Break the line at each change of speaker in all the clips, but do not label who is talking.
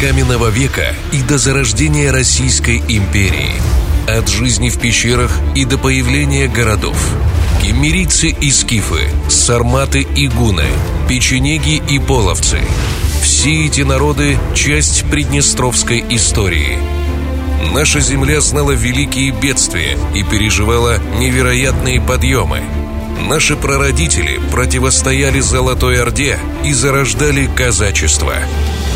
каменного века и до зарождения Российской империи. От жизни в пещерах и до появления городов. Кемерийцы и скифы, сарматы и гуны, печенеги и половцы. Все эти народы – часть приднестровской истории. Наша земля знала великие бедствия и переживала невероятные подъемы – Наши прародители противостояли Золотой Орде и зарождали казачество.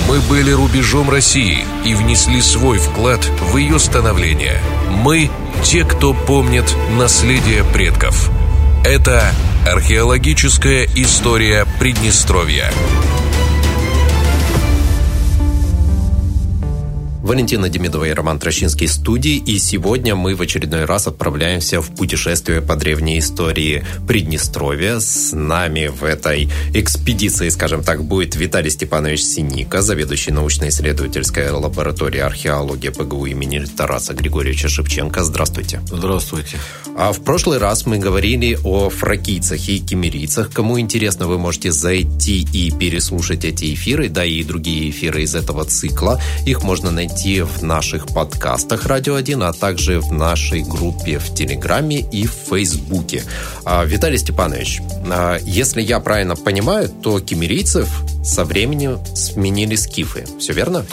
Мы были рубежом России и внесли свой вклад в ее становление. Мы – те, кто помнит наследие предков. Это археологическая история Приднестровья.
Валентина Демидова и Роман Трощинский студии, и сегодня мы в очередной раз отправляемся в путешествие по древней истории Приднестровья. С нами в этой экспедиции, скажем так, будет Виталий Степанович Синика, заведующий научно-исследовательской лабораторией археологии ПГУ имени Тараса Григорьевича Шевченко. Здравствуйте.
Здравствуйте.
А в прошлый раз мы говорили о фракийцах и кемерийцах. Кому интересно, вы можете зайти и переслушать эти эфиры, да и другие эфиры из этого цикла. Их можно найти найти в наших подкастах «Радио 1», а также в нашей группе в Телеграме и в Фейсбуке. А, Виталий Степанович, а, если я правильно понимаю, то кемерийцев со временем сменили скифы. Все верно?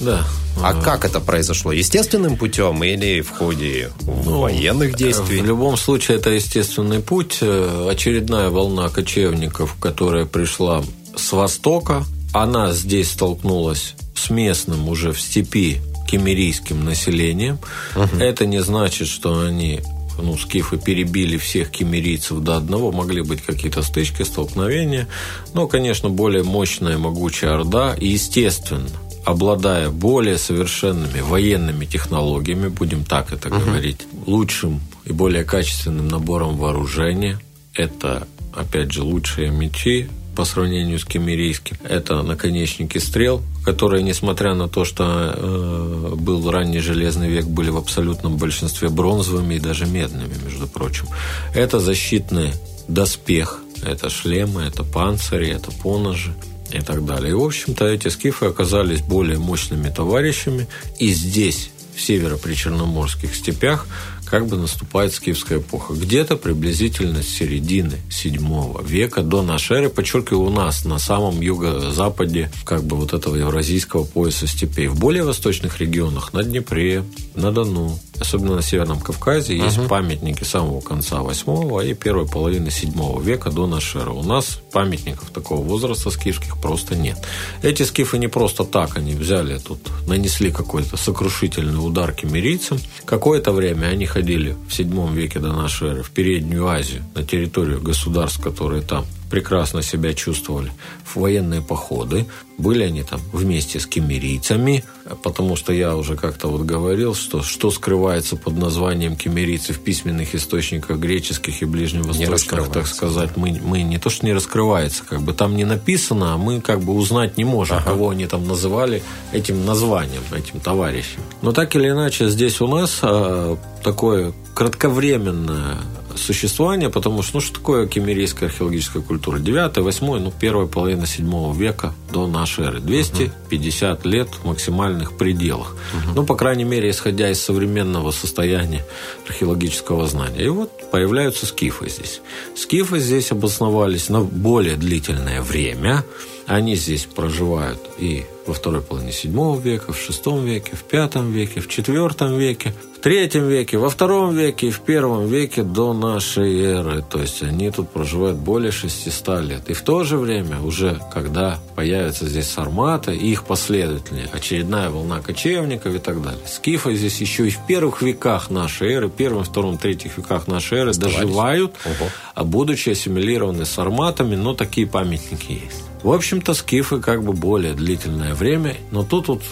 Да.
А как это произошло? Естественным путем или в ходе ну, военных действий?
В любом случае, это естественный путь. Э, очередная волна кочевников, которая пришла с востока, она здесь столкнулась с местным уже в степи кемерийским населением. Угу. Это не значит, что они ну, скифы перебили всех кемерийцев до одного, могли быть какие-то стычки, столкновения. Но, конечно, более мощная, могучая Орда, и, естественно, обладая более совершенными военными технологиями, будем так это угу. говорить, лучшим и более качественным набором вооружения, это, опять же, лучшие мечи, по сравнению с кемерийским. Это наконечники стрел, которые, несмотря на то, что э, был ранний железный век, были в абсолютном большинстве бронзовыми и даже медными, между прочим. Это защитный доспех, это шлемы, это панцири, это поножи и так далее. И, в общем-то, эти скифы оказались более мощными товарищами. И здесь, в северо-причерноморских степях, как бы наступает скифская эпоха. Где-то приблизительно с середины 7 века до нашей эры, подчеркиваю, у нас на самом юго-западе как бы вот этого евразийского пояса степей. В более восточных регионах, на Днепре, на Дону, особенно на Северном Кавказе, uh-huh. есть памятники самого конца 8 и первой половины 7 века до нашей эры. У нас памятников такого возраста скифских просто нет. Эти скифы не просто так, они взяли тут, нанесли какой-то сокрушительный удар кемерийцам. Какое-то время они ходили в VII веке до нашей эры в Переднюю Азию, на территорию государств, которые там прекрасно себя чувствовали в военные походы. Были они там вместе с кемерийцами, потому что я уже как-то вот говорил, что что скрывается под названием кемерийцы в письменных источниках греческих и ближневосточных, так сказать, мы, мы не то, что не раскрывается, как бы там не написано, а мы как бы узнать не можем, ага. кого они там называли этим названием, этим товарищем. Но так или иначе, здесь у нас а, такое кратковременное существования, потому что, ну, что такое кемерийская археологическая культура? 9 8 ну, первая половина 7 века до нашей эры. 250 угу. лет в максимальных пределах. Угу. Ну, по крайней мере, исходя из современного состояния археологического знания. И вот появляются скифы здесь. Скифы здесь обосновались на более длительное время. Они здесь проживают и во второй половине VII века, в VI веке, в V веке, в IV веке в третьем веке, во втором веке и в первом веке до нашей эры. То есть они тут проживают более 600 лет. И в то же время, уже когда появятся здесь сарматы и их последователи, очередная волна кочевников и так далее. Скифы здесь еще и в первых веках нашей эры, первом, втором, третьих веках нашей эры Оставались. доживают, Ого. а будучи ассимилированы сарматами, но такие памятники есть. В общем-то, скифы как бы более длительное время, но тут вот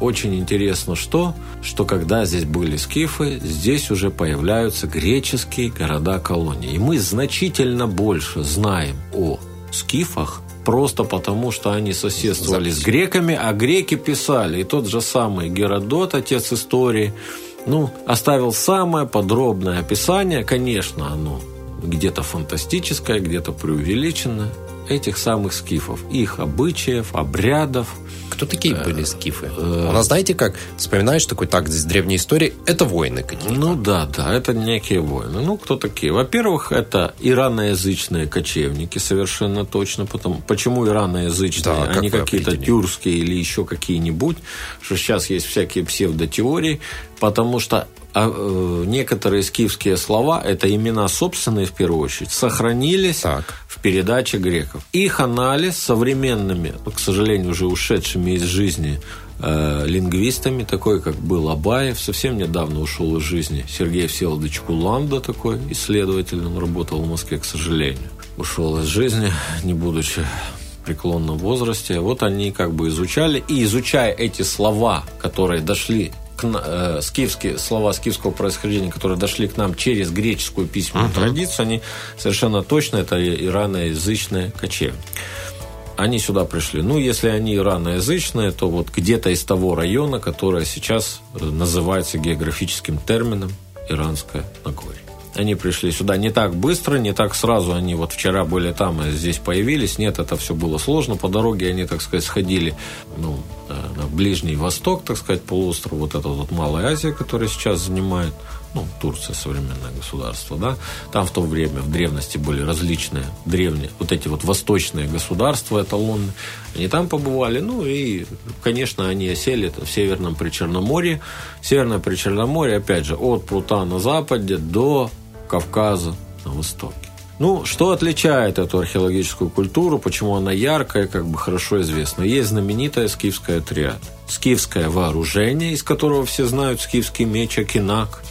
очень интересно что, что когда здесь были скифы, здесь уже появляются греческие города-колонии. И мы значительно больше знаем о скифах, просто потому, что они соседствовали Запись. с греками, а греки писали. И тот же самый Геродот, отец истории, ну, оставил самое подробное описание. Конечно, оно где-то фантастическое, где-то преувеличенное этих самых скифов, их обычаев, обрядов,
кто такие были скифы? У нас, знаете, как вспоминаешь такой, так, здесь древней истории, это воины какие-то.
Ну да, да, это некие воины. Ну, кто такие? Во-первых, это ираноязычные кочевники, совершенно точно. Потому, почему ираноязычные, да, а не какие-то тюркские или еще какие-нибудь, что сейчас есть всякие псевдотеории, потому что а, э, некоторые скифские слова, это имена собственные в первую очередь, сохранились так. В передаче греков. Их анализ современными, к сожалению, уже ушедшими из жизни э, лингвистами, такой как был Абаев, совсем недавно ушел из жизни Сергей Всеволодович Куланда, такой исследователь, он работал в Москве, к сожалению. Ушел из жизни, не будучи преклонном возрасте. Вот они как бы изучали, и изучая эти слова, которые дошли э, скифские слова скифского происхождения, которые дошли к нам через греческую письменную uh-huh. традицию, они совершенно точно это ираноязычные кочевники. Они сюда пришли. Ну, если они ираноязычные, то вот где-то из того района, которое сейчас э, называется географическим термином Иранское Нагорье. Они пришли сюда не так быстро, не так сразу. Они вот вчера были там и здесь появились. Нет, это все было сложно. По дороге они, так сказать, сходили ну, э, на Ближний Восток, так сказать, полуостров, вот это вот Малая Азия, которая сейчас занимает, ну, Турция современное государство, да, там в то время, в древности были различные древние, вот эти вот восточные государства эталонные, они там побывали, ну, и, конечно, они осели в Северном Причерноморье. Северное Причерноморье, опять же, от Прута на западе до Кавказа на востоке. Ну, что отличает эту археологическую культуру, почему она яркая, как бы хорошо известно. Есть знаменитая скифская триада. Скифское вооружение, из которого все знают скифский меч Акинак.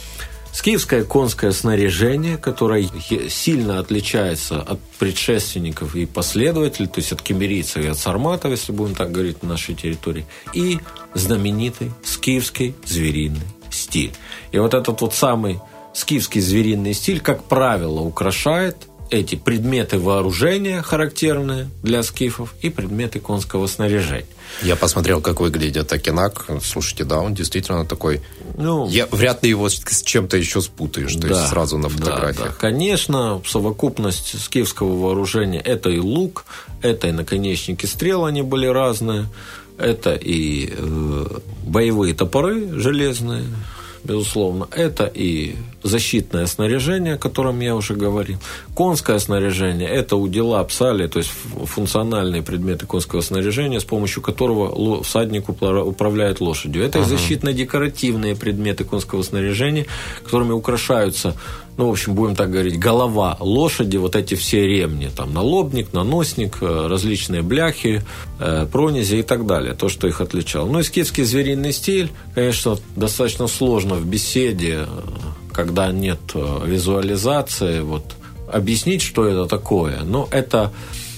Скифское конское снаряжение, которое сильно отличается от предшественников и последователей, то есть от кемерийцев и от сарматов, если будем так говорить, на нашей территории. И знаменитый скифский звериный стиль. И вот этот вот самый скифский звериный стиль, как правило, украшает эти предметы вооружения, характерные для скифов, и предметы конского снаряжения.
Я посмотрел, как выглядит Акинак. Слушайте, да, он действительно такой... Ну, Я вряд ли его с чем-то еще спутаешь, то да, есть сразу на фотографиях. Да, да.
Конечно, совокупность скифского вооружения – это и лук, это и наконечники стрел, они были разные, это и э, боевые топоры железные, безусловно. Это и защитное снаряжение, о котором я уже говорил. Конское снаряжение – это удила псали, то есть функциональные предметы конского снаряжения, с помощью которого всадник управляет лошадью. Это ага. защитно-декоративные предметы конского снаряжения, которыми украшаются ну, в общем, будем так говорить, голова лошади, вот эти все ремни, там, налобник, наносник, э, различные бляхи, э, пронези и так далее, то, что их отличало. Ну, и скифский звериный стиль, конечно, достаточно сложно в беседе, э, когда нет визуализации, вот, объяснить, что это такое, но это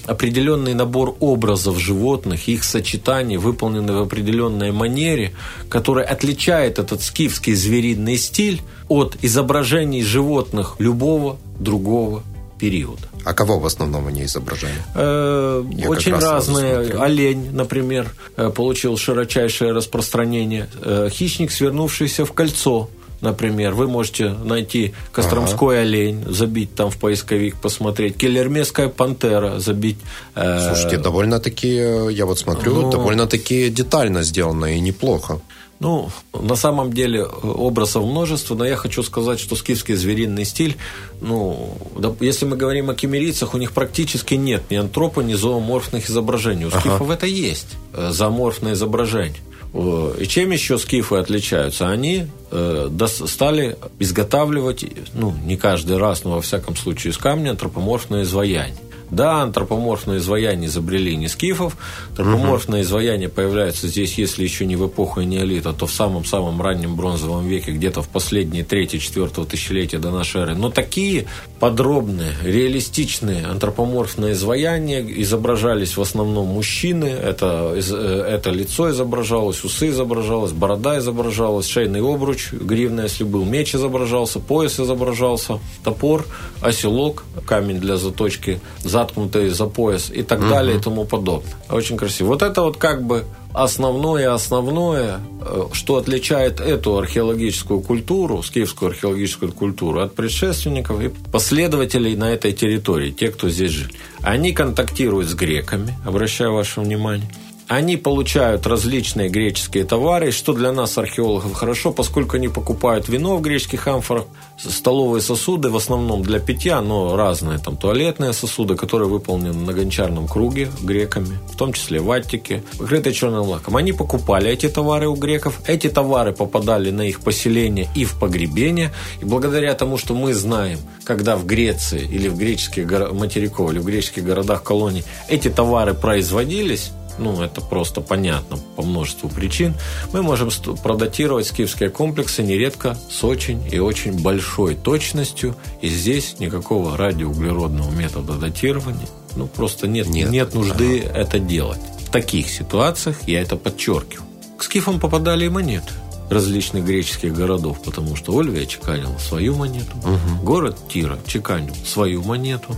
определенный набор образов животных, их сочетаний, выполненные в определенной манере, который отличает этот скифский звериный стиль от изображений животных любого другого периода.
А кого в основном они изображали?
Э, очень разные. Олень, например, э, получил широчайшее распространение. Э, хищник, свернувшийся в кольцо – например, вы можете найти Костромской ага. олень, забить там в поисковик, посмотреть, Келлермесская пантера, забить.
Э, Слушайте, довольно-таки, я вот смотрю, ну, довольно-таки детально сделано и неплохо.
Ну, на самом деле образов множество, но я хочу сказать, что скифский звериный стиль, ну, если мы говорим о кемерийцах, у них практически нет ни антропа, ни зооморфных изображений. У скифов ага. это есть, э, зооморфное изображение. И чем еще скифы отличаются? Они э, стали изготавливать, ну, не каждый раз, но во всяком случае из камня антропоморфное изваяние. Да, антропоморфные изваяния изобрели не скифов. Антропоморфные угу. изваяния появляются здесь, если еще не в эпоху неолита, то в самом-самом раннем бронзовом веке, где-то в последние третье четвертого тысячелетия до нашей эры. Но такие подробные, реалистичные антропоморфные изваяния изображались в основном мужчины. Это, э, это лицо изображалось, усы изображалось, борода изображалась, шейный обруч, гривна, если был, меч изображался, пояс изображался, топор, оселок, камень для заточки, заткнутые за пояс и так угу. далее и тому подобное. Очень красиво. Вот это вот как бы основное основное, э, что отличает эту археологическую культуру, скифскую археологическую культуру от предшественников и последователей на этой территории, те, кто здесь жил. Они контактируют с греками, обращаю ваше внимание – они получают различные греческие товары, что для нас, археологов, хорошо, поскольку они покупают вино в греческих амфорах, столовые сосуды, в основном для питья, но разные, там туалетные сосуды, которые выполнены на гончарном круге греками, в том числе ваттики, покрытые черным лаком. Они покупали эти товары у греков, эти товары попадали на их поселение и в погребение, и благодаря тому, что мы знаем, когда в Греции или в греческих материках, или в греческих городах колоний эти товары производились, ну, это просто понятно по множеству причин, мы можем продатировать скифские комплексы нередко с очень и очень большой точностью, и здесь никакого радиоуглеродного метода датирования, ну, просто нет, нет, нет нужды ага. это делать. В таких ситуациях я это подчеркиваю. К скифам попадали и монеты различных греческих городов, потому что Ольвия чеканила свою монету, угу. город Тира чеканил свою монету,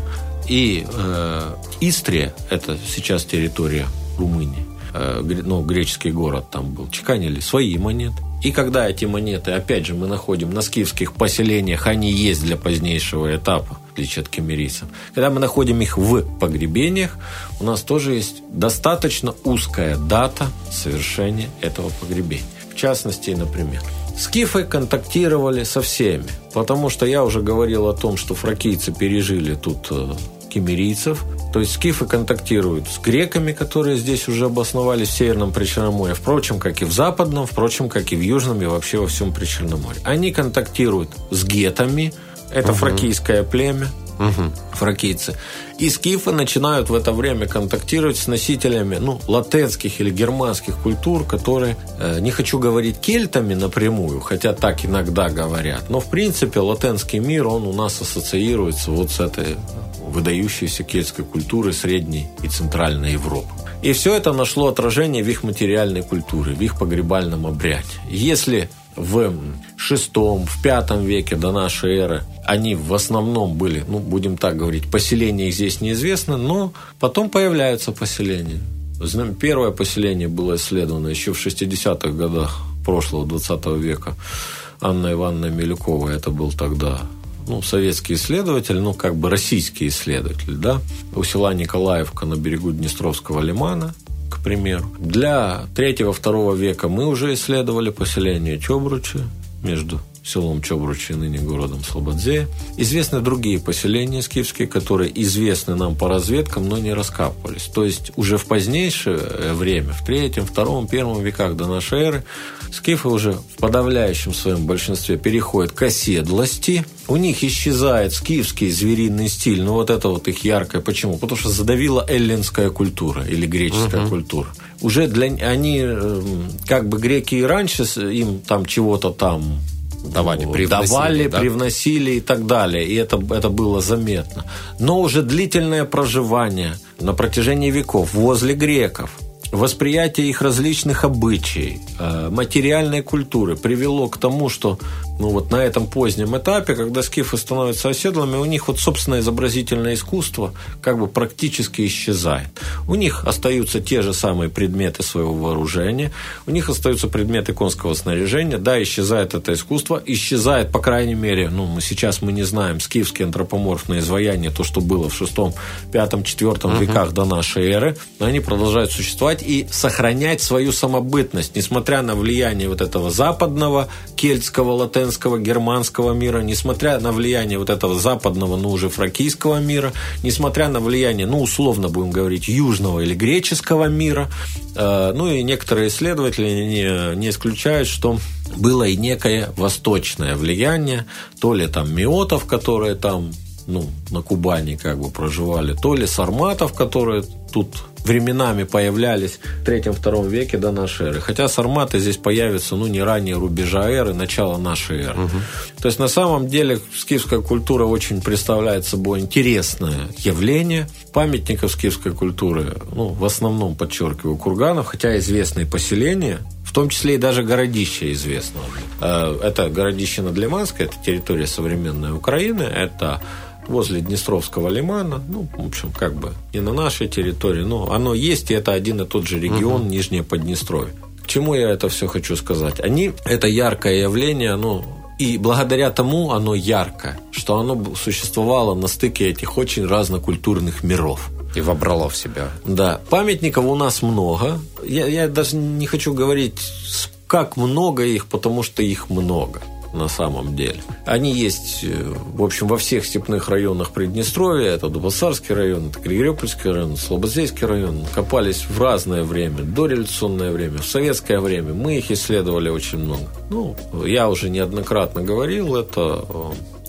и э, Истрия, это сейчас территория Румынии, э, ну, греческий город там был, чеканили свои монеты. И когда эти монеты, опять же, мы находим на скифских поселениях, они есть для позднейшего этапа, в отличие от кемерийцев. Когда мы находим их в погребениях, у нас тоже есть достаточно узкая дата совершения этого погребения. В частности, например, Скифы контактировали со всеми, потому что я уже говорил о том, что фракийцы пережили тут э, кемерийцев, то есть скифы контактируют с греками, которые здесь уже обосновались в Северном Причерноморье, впрочем, как и в Западном, впрочем, как и в Южном и вообще во всем Причерноморье. Они контактируют с гетами, это угу. фракийское племя, угу. фракийцы. И скифы начинают в это время контактировать с носителями ну, латенских или германских культур, которые, э, не хочу говорить кельтами напрямую, хотя так иногда говорят, но в принципе латенский мир, он у нас ассоциируется вот с этой выдающейся кельтской культуры Средней и Центральной Европы. И все это нашло отражение в их материальной культуре, в их погребальном обряде. Если в шестом, в пятом веке до нашей эры они в основном были, ну, будем так говорить, поселения их здесь неизвестно, но потом появляются поселения. Первое поселение было исследовано еще в 60-х годах прошлого 20 века. Анна Ивановна Милюкова, это был тогда ну, советский исследователь, ну, как бы российский исследователь, да, у села Николаевка на берегу Днестровского лимана, примеру. Для третьего-второго века мы уже исследовали поселение Чобручи между селом Чобручи, ныне городом Слободзе. Известны другие поселения скифские, которые известны нам по разведкам, но не раскапывались. То есть уже в позднейшее время, в третьем, втором, первом веках до нашей эры, скифы уже в подавляющем своем большинстве переходят к оседлости. У них исчезает скифский звериный стиль, ну вот это вот их яркое. Почему? Потому что задавила эллинская культура или греческая угу. культура. Уже для они, эм, как бы греки и раньше им там чего-то там давали, привносили, давали, да? привносили и так далее. И это, это было заметно. Но уже длительное проживание на протяжении веков возле греков, восприятие их различных обычаев, э, материальной культуры привело к тому, что ну вот на этом позднем этапе, когда скифы становятся оседлыми, у них вот собственное изобразительное искусство как бы практически исчезает. У них остаются те же самые предметы своего вооружения, у них остаются предметы конского снаряжения, да, исчезает это искусство, исчезает, по крайней мере, ну, мы сейчас мы не знаем, скифские антропоморфные изваяния, то, что было в шестом, пятом, четвертом веках до нашей эры, но они продолжают существовать и сохранять свою самобытность, несмотря на влияние вот этого западного, кельтского, латинского, славянского, германского мира, несмотря на влияние вот этого западного, ну уже фракийского мира, несмотря на влияние, ну условно будем говорить, южного или греческого мира, э, ну и некоторые исследователи не, не исключают, что было и некое восточное влияние, то ли там миотов, которые там ну, на Кубани как бы проживали, то ли сарматов, которые тут временами появлялись в третьем-втором веке до нашей эры. Хотя сарматы здесь появятся, ну, не ранее рубежа эры, начала нашей эры. Угу. То есть, на самом деле, скифская культура очень представляет собой интересное явление. Памятников скифской культуры, ну, в основном, подчеркиваю, курганов, хотя известные поселения, в том числе и даже городище известно. Э, это городище Надлиманское, это территория современной Украины, это возле Днестровского лимана. Ну, в общем, как бы не на нашей территории, но оно есть, и это один и тот же регион, угу. Нижнее Поднестровье. К чему я это все хочу сказать? Они, это яркое явление, оно и благодаря тому оно ярко, что оно существовало на стыке этих очень разнокультурных миров.
И вобрало в себя.
Да. Памятников у нас много. Я, я даже не хочу говорить, как много их, потому что их много на самом деле. Они есть, э, в общем, во всех степных районах Приднестровья. Это Дубасарский район, это Григорьевский район, Слободзейский район. Копались в разное время, дореволюционное время, в советское время. Мы их исследовали очень много. Ну, я уже неоднократно говорил это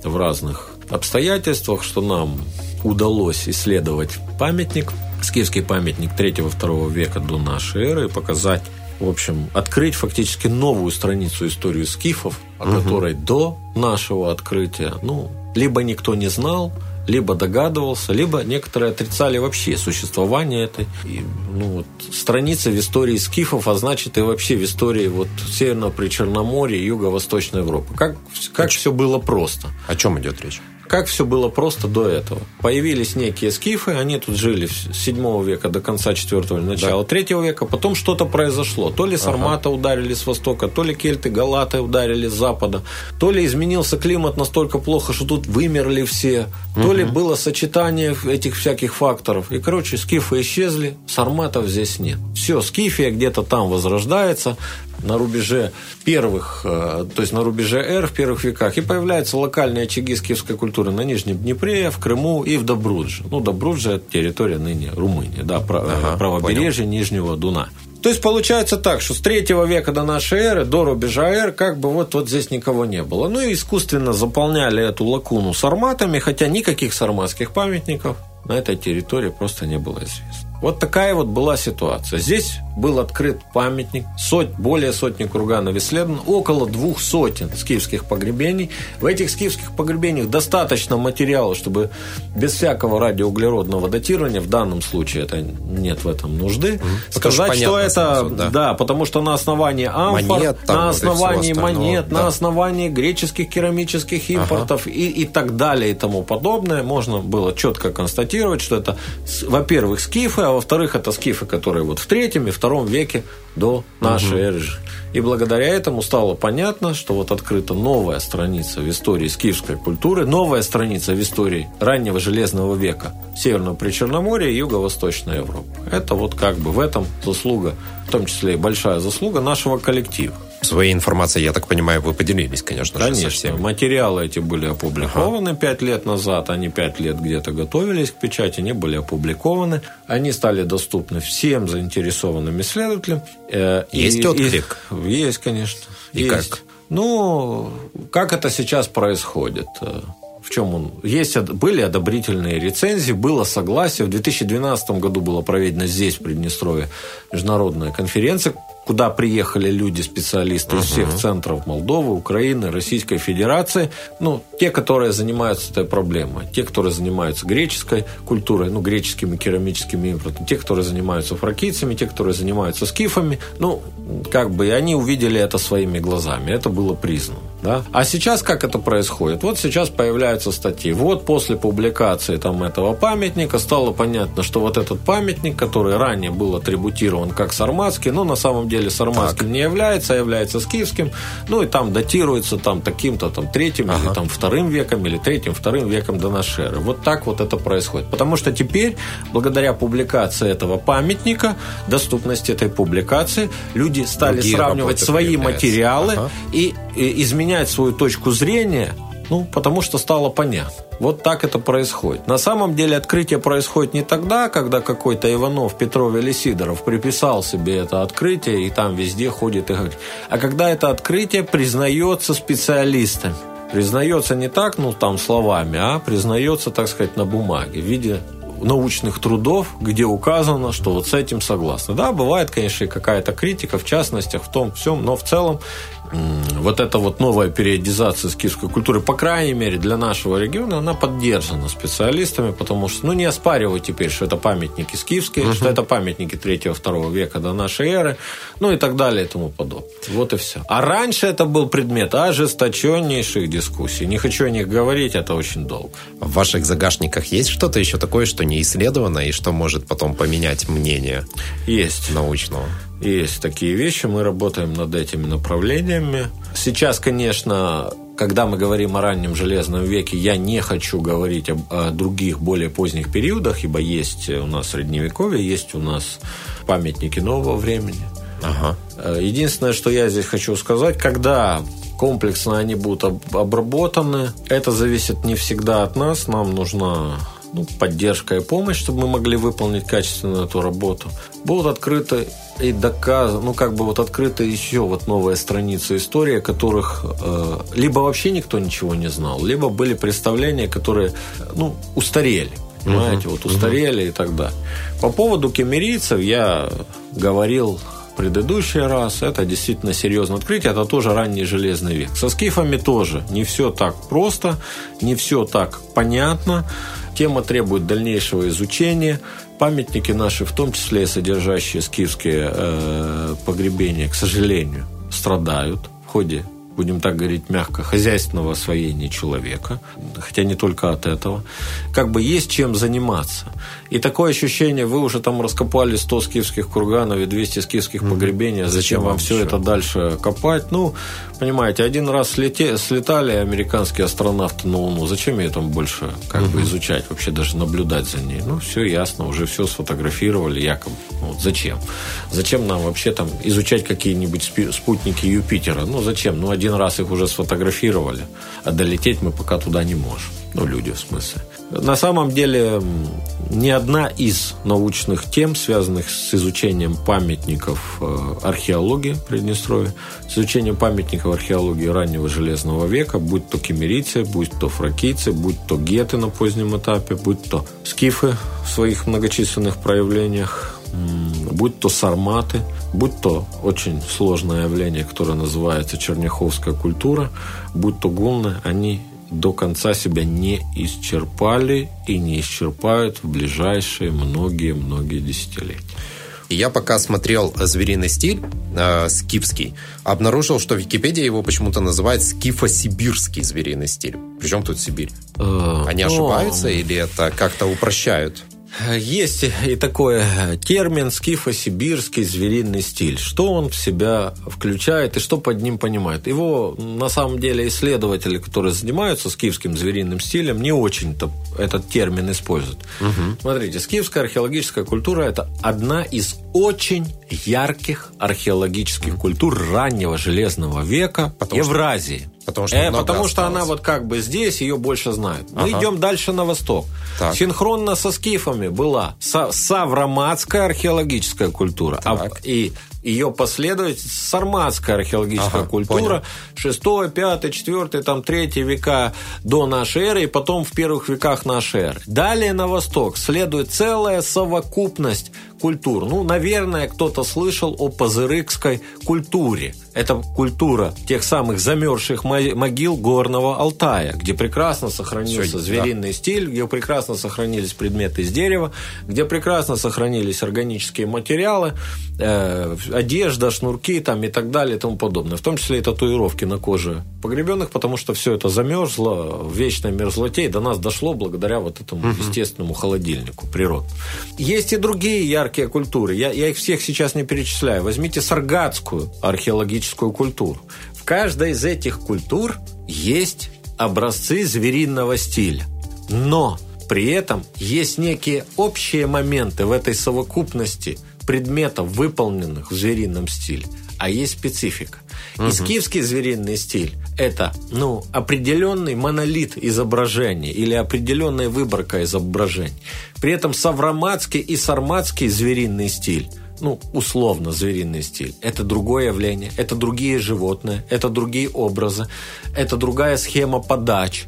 э, в разных обстоятельствах, что нам удалось исследовать памятник, скифский памятник 3-2 века до нашей эры показать в общем, открыть фактически новую страницу истории скифов, о угу. которой до нашего открытия, ну, либо никто не знал, либо догадывался, либо некоторые отрицали вообще существование этой и, ну, вот, страницы в истории скифов, а значит и вообще в истории вот Северного Причерноморья и Юго-Восточной Европы. Как, как все было просто.
О чем идет речь?
Как все было просто до этого. Появились некие скифы, они тут жили с 7 века до конца 4 начала да. 3 века, потом что-то произошло. То ли сарматы ага. ударили с востока, то ли кельты, галаты ударили с запада, то ли изменился климат настолько плохо, что тут вымерли все, угу. то ли было сочетание этих всяких факторов. И, короче, скифы исчезли, сарматов здесь нет. Все, скифия где-то там возрождается, на рубеже первых, э, то есть на рубеже Р в первых веках, и появляются локальные очаги скифской культуры на Нижнем Днепре, в Крыму и в Добрудже. Ну, Добрудже – это территория ныне Румынии, да, ага, правобережье понял. Нижнего Дуна. То есть получается так, что с третьего века до нашей эры, до рубежа эр, как бы вот, вот здесь никого не было. Ну и искусственно заполняли эту лакуну сарматами, хотя никаких сарматских памятников на этой территории просто не было известно. Вот такая вот была ситуация. Здесь был открыт памятник, соть, более сотни курганов исследовано, около двух сотен скифских погребений. В этих скифских погребениях достаточно материала, чтобы без всякого радиоуглеродного датирования, в данном случае это нет в этом нужды, mm-hmm. сказать, что это, сразу, да. да, потому что на основании амфор, монет, там, на основании монет, да. на основании греческих керамических импортов ага. и, и так далее и тому подобное, можно было четко констатировать, что это, во-первых, скифы, а во-вторых, это скифы, которые вот в третьем и втором веке до нашей эры. И благодаря этому стало понятно, что вот открыта новая страница в истории скифской культуры, новая страница в истории раннего Железного века Северного Причерноморья и Юго-Восточной Европы. Это вот как бы в этом заслуга, в том числе и большая заслуга нашего коллектива.
Своей информацией, я так понимаю, вы поделились, конечно,
конечно же, со всеми. Материалы эти были опубликованы пять ага. лет назад, они пять лет где-то готовились к печати, они были опубликованы, они стали доступны всем заинтересованным исследователям.
Э, есть и, отклик?
И, есть, конечно.
И
есть.
как?
Ну, как это сейчас происходит? в чем он? Есть, были одобрительные рецензии, было согласие. В 2012 году была проведена здесь, в Приднестровье, международная конференция, куда приехали люди, специалисты uh-huh. из всех центров Молдовы, Украины, Российской Федерации. Ну, те, которые занимаются этой проблемой. Те, которые занимаются греческой культурой, ну, греческими керамическими импортами. Те, которые занимаются фракийцами, те, которые занимаются скифами. Ну, как бы, и они увидели это своими глазами. Это было признано. Да? А сейчас как это происходит? Вот сейчас появляются статьи. Вот после публикации там этого памятника стало понятно, что вот этот памятник, который ранее был атрибутирован как сарматский, но на самом деле сарматским так. не является, а является скифским, ну и там датируется там таким-то там третьим ага. или там вторым веком или третьим, вторым веком до нашей эры. Вот так вот это происходит. Потому что теперь, благодаря публикации этого памятника, доступности этой публикации, люди стали Другие сравнивать свои материалы ага. и, и изменять менять свою точку зрения, ну, потому что стало понятно. Вот так это происходит. На самом деле открытие происходит не тогда, когда какой-то Иванов, Петров или Сидоров приписал себе это открытие и там везде ходит и говорит, а когда это открытие признается специалистами. Признается не так, ну, там, словами, а признается, так сказать, на бумаге, в виде научных трудов, где указано, что вот с этим согласны. Да, бывает, конечно, и какая-то критика в частностях, в том всем, но в целом вот эта вот новая периодизация скифской культуры, по крайней мере, для нашего региона, она поддержана специалистами, потому что, ну, не оспаривать теперь, что это памятники скифские, угу. что это памятники 3-2 века до нашей эры, ну и так далее и тому подобное. Вот и все. А раньше это был предмет ожесточеннейших дискуссий. Не хочу о них говорить, это очень долго.
В ваших загашниках есть что-то еще такое, что не исследовано и что может потом поменять мнение?
Есть.
Научного.
Есть такие вещи, мы работаем над этими направлениями. Сейчас, конечно, когда мы говорим о раннем железном веке, я не хочу говорить об, о других более поздних периодах, ибо есть у нас средневековье, есть у нас памятники нового времени. Ага. Э, единственное, что я здесь хочу сказать, когда комплексно они будут обработаны, это зависит не всегда от нас, нам нужна ну, поддержка и помощь, чтобы мы могли выполнить качественно эту работу. Будут открыты и доказаны, ну, как бы вот открыта еще вот новая страница истории, которых э, либо вообще никто ничего не знал, либо были представления, которые, ну, устарели. Понимаете, uh-huh. вот устарели uh-huh. и так далее. По поводу кемерийцев я говорил предыдущий раз. Это действительно серьезное открытие. Это тоже ранний железный век. Со скифами тоже не все так просто, не все так понятно. Тема требует дальнейшего изучения. Памятники наши, в том числе и содержащие скифские э, погребения, к сожалению, страдают в ходе будем так говорить мягко, хозяйственного освоения человека, хотя не только от этого, как бы есть чем заниматься. И такое ощущение, вы уже там раскопали 100 скифских курганов и 200 скифских mm-hmm. погребений, а зачем, зачем вам все еще? это дальше копать? Ну, понимаете, один раз слете, слетали американские астронавты на Луну, зачем ее там больше как mm-hmm. бы изучать, вообще даже наблюдать за ней? Ну, все ясно, уже все сфотографировали якобы. Вот зачем? Зачем нам вообще там изучать какие-нибудь спутники Юпитера? Ну, зачем? Ну, один раз их уже сфотографировали, а долететь мы пока туда не можем. Ну, люди в смысле. На самом деле, ни одна из научных тем, связанных с изучением памятников э, археологии Приднестровья, с изучением памятников археологии раннего Железного века, будь то кемерийцы, будь то фракийцы, будь то геты на позднем этапе, будь то скифы в своих многочисленных проявлениях, будь то сарматы, будь то очень сложное явление, которое называется черняховская культура, будь то гунны, они до конца себя не исчерпали и не исчерпают в ближайшие многие-многие десятилетия.
И я пока смотрел «Звериный стиль» э, скифский, обнаружил, что Википедия его почему-то называет «скифо-сибирский звериный стиль». Причем тут Сибирь? Э, Они ошибаются или это как-то упрощают?
Есть и такой термин скифо-сибирский звериный стиль. Что он в себя включает и что под ним понимает? Его, на самом деле, исследователи, которые занимаются скифским звериным стилем, не очень-то этот термин используют. Угу. Смотрите, скифская археологическая культура – это одна из очень ярких археологических культур раннего железного века потому Евразии. Что, потому что, э, потому что она вот как бы здесь, ее больше знают. Мы ага. идем дальше на восток. Так. Синхронно со скифами была савроматская археологическая культура. А, и ее последователь сарматская археологическая ага, культура, понял. 6, 5, 4, там, 3 века до нашей эры, и потом в первых веках нашей эры. Далее на восток следует целая совокупность культур. Ну, наверное, кто-то слышал о пазырыкской культуре. Это культура тех самых замерзших могил Горного Алтая, где прекрасно сохранился Все, звериный да. стиль, где прекрасно сохранились предметы из дерева, где прекрасно сохранились органические материалы, э, одежда, шнурки там, и так далее и тому подобное. В том числе и татуировки на коже погребенных, потому что все это замерзло в вечной мерзлоте, и до нас дошло благодаря вот этому угу. естественному холодильнику природы. Есть и другие яркие культуры. Я, я их всех сейчас не перечисляю. Возьмите саргатскую археологическую культуру. В каждой из этих культур есть образцы звериного стиля. Но при этом есть некие общие моменты в этой совокупности предметов, выполненных в зверином стиле, а есть специфика. Угу. Искивский звериный стиль – это ну, определенный монолит изображения или определенная выборка изображений. При этом савроматский и сарматский звериный стиль ну, условно звериный стиль. Это другое явление, это другие животные, это другие образы, это другая схема подач.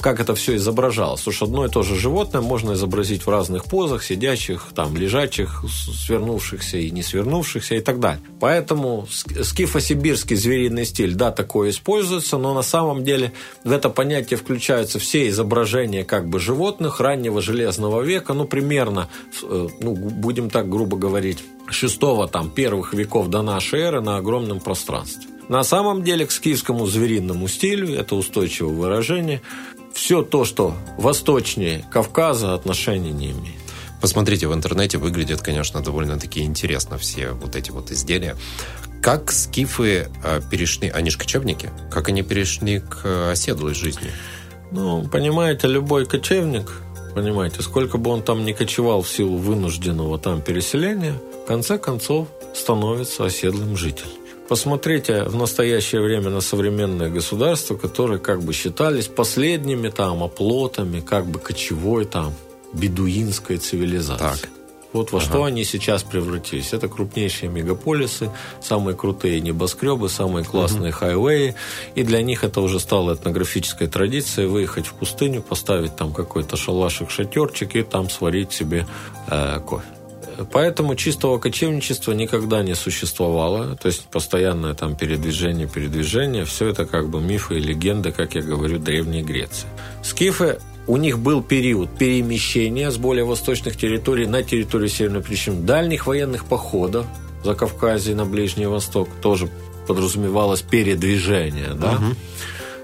Как это все изображалось. Потому что одно и то же животное можно изобразить в разных позах, сидящих, там, лежачих, свернувшихся и не свернувшихся и так далее. Поэтому скифосибирский звериный стиль, да, такое используется, но на самом деле в это понятие включаются все изображения как бы животных раннего железного века, ну, примерно, э, ну, будем так грубо говорить, шестого, там, первых веков до нашей эры на огромном пространстве. На самом деле к скифскому звериному стилю, это устойчивое выражение, все то, что восточнее Кавказа, отношения не имеет.
Посмотрите, в интернете выглядят, конечно, довольно-таки интересно все вот эти вот изделия. Как скифы э, перешли, они же кочевники, как они перешли к оседлой жизни?
Ну, понимаете, любой кочевник, понимаете, сколько бы он там ни кочевал в силу вынужденного там переселения, в конце концов становится оседлым жителем. Посмотрите в настоящее время на современные государства, которые как бы считались последними там оплотами, как бы кочевой там бедуинской цивилизации. Так. Вот во ага. что они сейчас превратились. Это крупнейшие мегаполисы, самые крутые небоскребы, самые классные угу. хайвеи. И для них это уже стало этнографической традицией выехать в пустыню, поставить там какой-то шалашик, шатерчик и там сварить себе э, кофе. Поэтому чистого кочевничества никогда не существовало. То есть постоянное там передвижение, передвижение. Все это как бы мифы и легенды, как я говорю, Древней Греции. Скифы у них был период перемещения с более восточных территорий на территорию Северной причем дальних военных походов за Кавказе на Ближний Восток тоже подразумевалось передвижение, да, угу.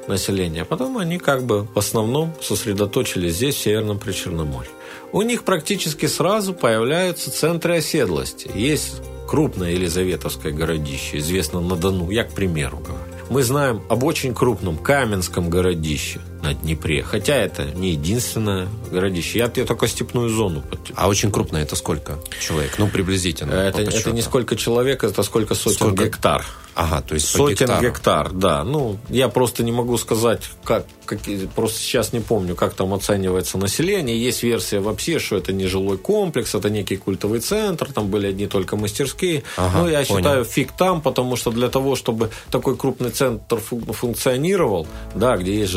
населения. А потом они как бы в основном сосредоточились здесь, в Северном Причерноморье у них практически сразу появляются центры оседлости. Есть крупное Елизаветовское городище, известно на Дону, я к примеру говорю. Мы знаем об очень крупном Каменском городище на Днепре, хотя это не единственное городище. Я, я только степную зону.
А очень крупное это сколько человек? Ну, приблизительно.
Это, это не сколько человек, это сколько сотен сколько? гектар.
Ага, то есть
Сотен гектар, да. Ну, я просто не могу сказать, как, как, просто сейчас не помню, как там оценивается население. Есть версия вообще, что это не жилой комплекс, это некий культовый центр, там были одни только мастерские. Ага, ну, я понял. считаю, фиг там, потому что для того, чтобы такой крупный центр функционировал, да, где есть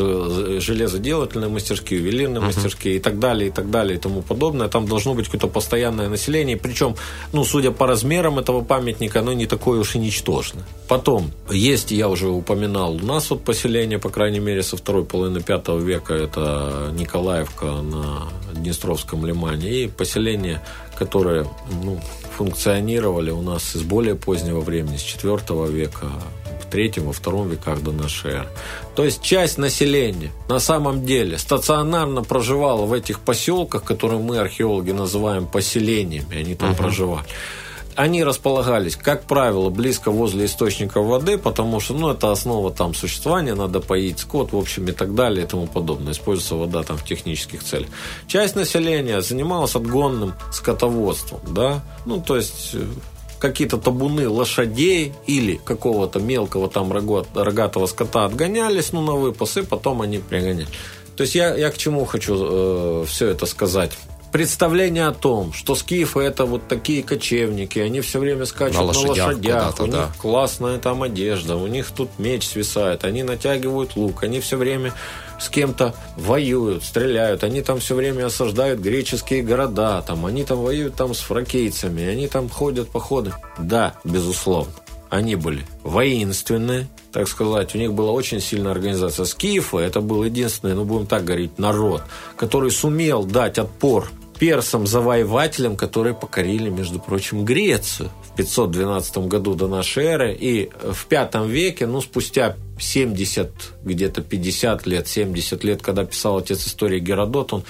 железоделательные мастерские, ювелирные uh мастерские и так далее, и так далее, и тому подобное, там должно быть какое-то постоянное население. Причем, ну, судя по размерам этого памятника, оно не такое уж и ничтожное. Потом, есть, я уже упоминал, у нас вот поселение, по крайней мере, со второй половины пятого века, это Николаевка на Днестровском лимане, и поселения, которые ну, функционировали у нас с более позднего времени, с четвертого века, в третьем, во втором веках до нашей эры. То есть часть населения на самом деле стационарно проживала в этих поселках, которые мы, археологи, называем поселениями, они там uh-huh. проживали они располагались, как правило, близко возле источника воды, потому что, ну, это основа там существования, надо поить скот, в общем, и так далее, и тому подобное. Используется вода там в технических целях. Часть населения занималась отгонным скотоводством, да, ну, то есть э, какие-то табуны лошадей или какого-то мелкого там рогатого скота отгонялись, ну, на выпас, и потом они пригоняли. То есть я, я к чему хочу э, все это сказать? Представление о том, что скифы это вот такие кочевники, они все время скачут на лошадях, на лошадях у да. них классная там одежда, у них тут меч свисает, они натягивают лук, они все время с кем-то воюют, стреляют, они там все время осаждают греческие города, там, они там воюют там с фракийцами, они там ходят походы. Да, безусловно, они были воинственные, так сказать, у них была очень сильная организация. Скифы – это был единственный, ну, будем так говорить, народ, который сумел дать отпор персам-завоевателям, которые покорили, между прочим, Грецию в 512 году до нашей эры. И в V веке, ну, спустя 70, где-то 50 лет, 70 лет, когда писал отец истории Геродот, он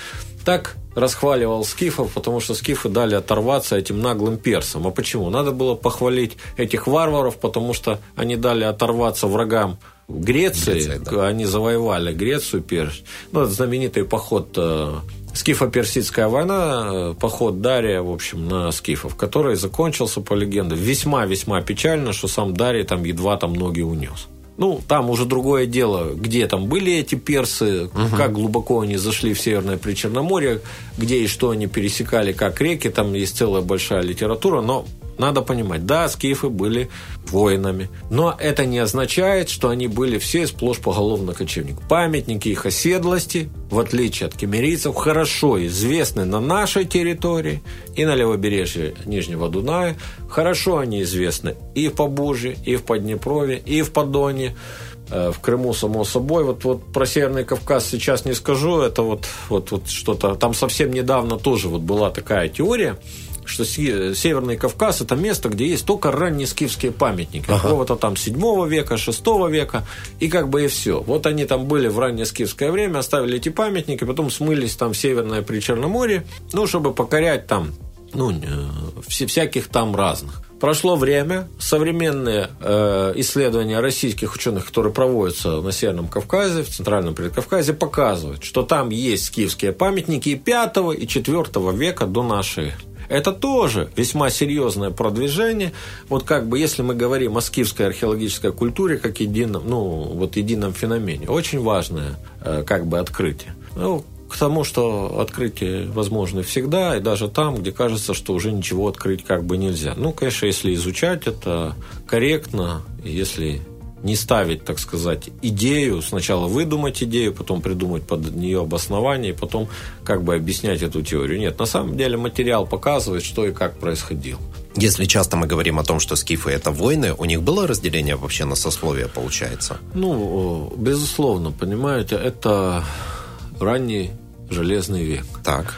так расхваливал скифов, потому что скифы дали оторваться этим наглым персам. А почему? Надо было похвалить этих варваров, потому что они дали оторваться врагам Греции, Греция, да. они завоевали Грецию, Персию. Ну, это знаменитый поход э, Скифо-персидская война, э, поход Дария, в общем, на скифов, который закончился, по легенде, весьма-весьма печально, что сам Дарий там едва там ноги унес. Ну, там уже другое дело, где там были эти персы, угу. как глубоко они зашли в Северное Причерноморье, где и что они пересекали, как реки, там есть целая большая литература, но Надо понимать, да, скифы были воинами, но это не означает, что они были все сплошь поголовно кочевник. Памятники их оседлости, в отличие от кемерийцев, хорошо известны на нашей территории и на левобережье Нижнего Дуная. Хорошо они известны и в Побуже, и в Поднепрове, и в Подоне. Э, в Крыму, само собой. Вот, вот про Северный Кавказ сейчас не скажу. Это вот, вот, вот что-то... Там совсем недавно тоже вот была такая теория, что Северный Кавказ – это место, где есть только ранние скифские памятники. Ага. Какого-то там 7 века, 6 века, и как бы и все. Вот они там были в раннее скифское время, оставили эти памятники, потом смылись там в Северное Причерноморье, ну, чтобы покорять там, ну, все, всяких там разных. Прошло время, современные э, исследования российских ученых, которые проводятся на Северном Кавказе, в Центральном Предкавказе, показывают, что там есть скифские памятники и 5 и 4 века до нашей это тоже весьма серьезное продвижение. Вот как бы, если мы говорим о скифской археологической культуре как едином, ну, вот едином феномене, очень важное э, как бы открытие. Ну, к тому, что открытие возможно всегда, и даже там, где кажется, что уже ничего открыть как бы нельзя. Ну, конечно, если изучать это корректно, если не ставить, так сказать, идею, сначала выдумать идею, потом придумать под нее обоснование, и потом как бы объяснять эту теорию. Нет, на самом деле материал показывает, что и как происходило.
Если часто мы говорим о том, что скифы – это войны, у них было разделение вообще на сословия, получается?
Ну, безусловно, понимаете, это ранний железный век.
Так.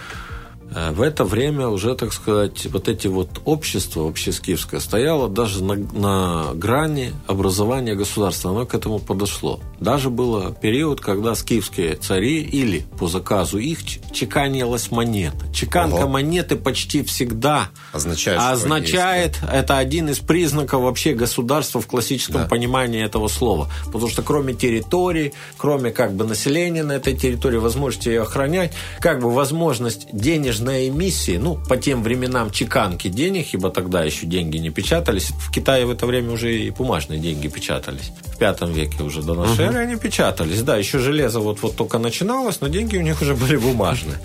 Э, в это время уже, так сказать, вот эти вот общества общескифское стояло даже на, на грани образования государства. Оно к этому подошло. Даже был период, когда скифские цари или по заказу их чеканилась монета. Чеканка Ого. монеты почти всегда означает, означает есть, это один из признаков вообще государства в классическом да. понимании этого слова. Потому что кроме территории, кроме как бы населения на этой территории, возможности ее охранять, как бы возможность денежной денежной эмиссии, ну, по тем временам чеканки денег, ибо тогда еще деньги не печатались. В Китае в это время уже и бумажные деньги печатались. В пятом веке уже до нашей эры они печатались. Да, еще железо вот-вот только начиналось, но деньги у них уже были бумажные.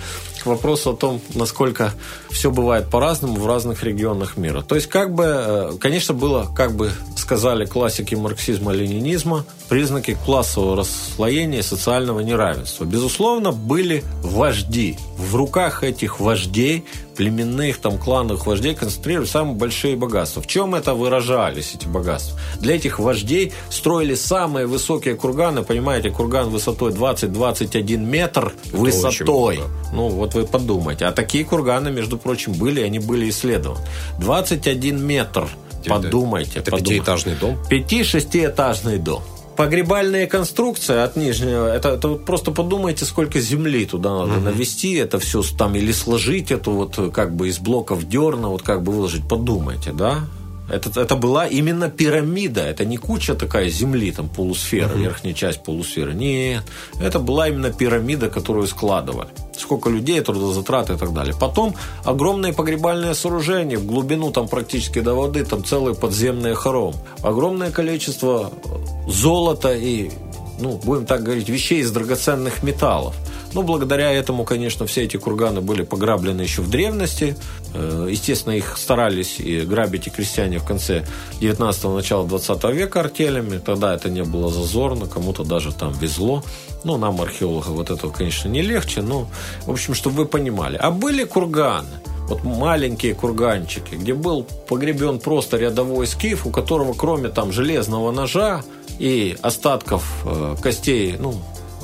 К вопросу о том, насколько все бывает по-разному в разных регионах мира. То есть, как бы, э, конечно, было, как бы сказали классики марксизма-ленинизма, признаки классового расслоения и социального неравенства. Безусловно, были вожди. В руках этих вождей племенных там клановых вождей концентрируют самые большие богатства. В чем это выражались, эти богатства? Для этих вождей строили самые высокие курганы, понимаете, курган высотой 20-21 метр это высотой. Ну, вот вы подумайте. А такие курганы, между прочим, были, они были исследованы. 21 метр. Подумайте.
Это подумайте. пятиэтажный дом?
Пяти-шестиэтажный дом погребальная конструкция от нижнего, это, это вот просто подумайте, сколько земли туда надо угу. навести, это все там, или сложить эту вот как бы из блоков дерна, вот как бы выложить, подумайте, да? Это, это была именно пирамида, это не куча такая земли, там полусфера, угу. верхняя часть полусферы. Нет, это была именно пирамида, которую складывали. Сколько людей, трудозатраты и так далее. Потом огромные погребальные сооружения, в глубину там практически до воды, там целые подземные хором. Огромное количество золота и, ну, будем так говорить, вещей из драгоценных металлов. Ну, благодаря этому, конечно, все эти курганы были пограблены еще в древности. Э, естественно, их старались и грабить и крестьяне в конце 19-го, начала 20 века артелями. Тогда это не было зазорно, кому-то даже там везло. Ну, нам, археологам, вот этого, конечно, не легче, но, в общем, чтобы вы понимали. А были курганы, вот маленькие курганчики, где был погребен просто рядовой скиф, у которого кроме там железного ножа и остатков э, костей, ну,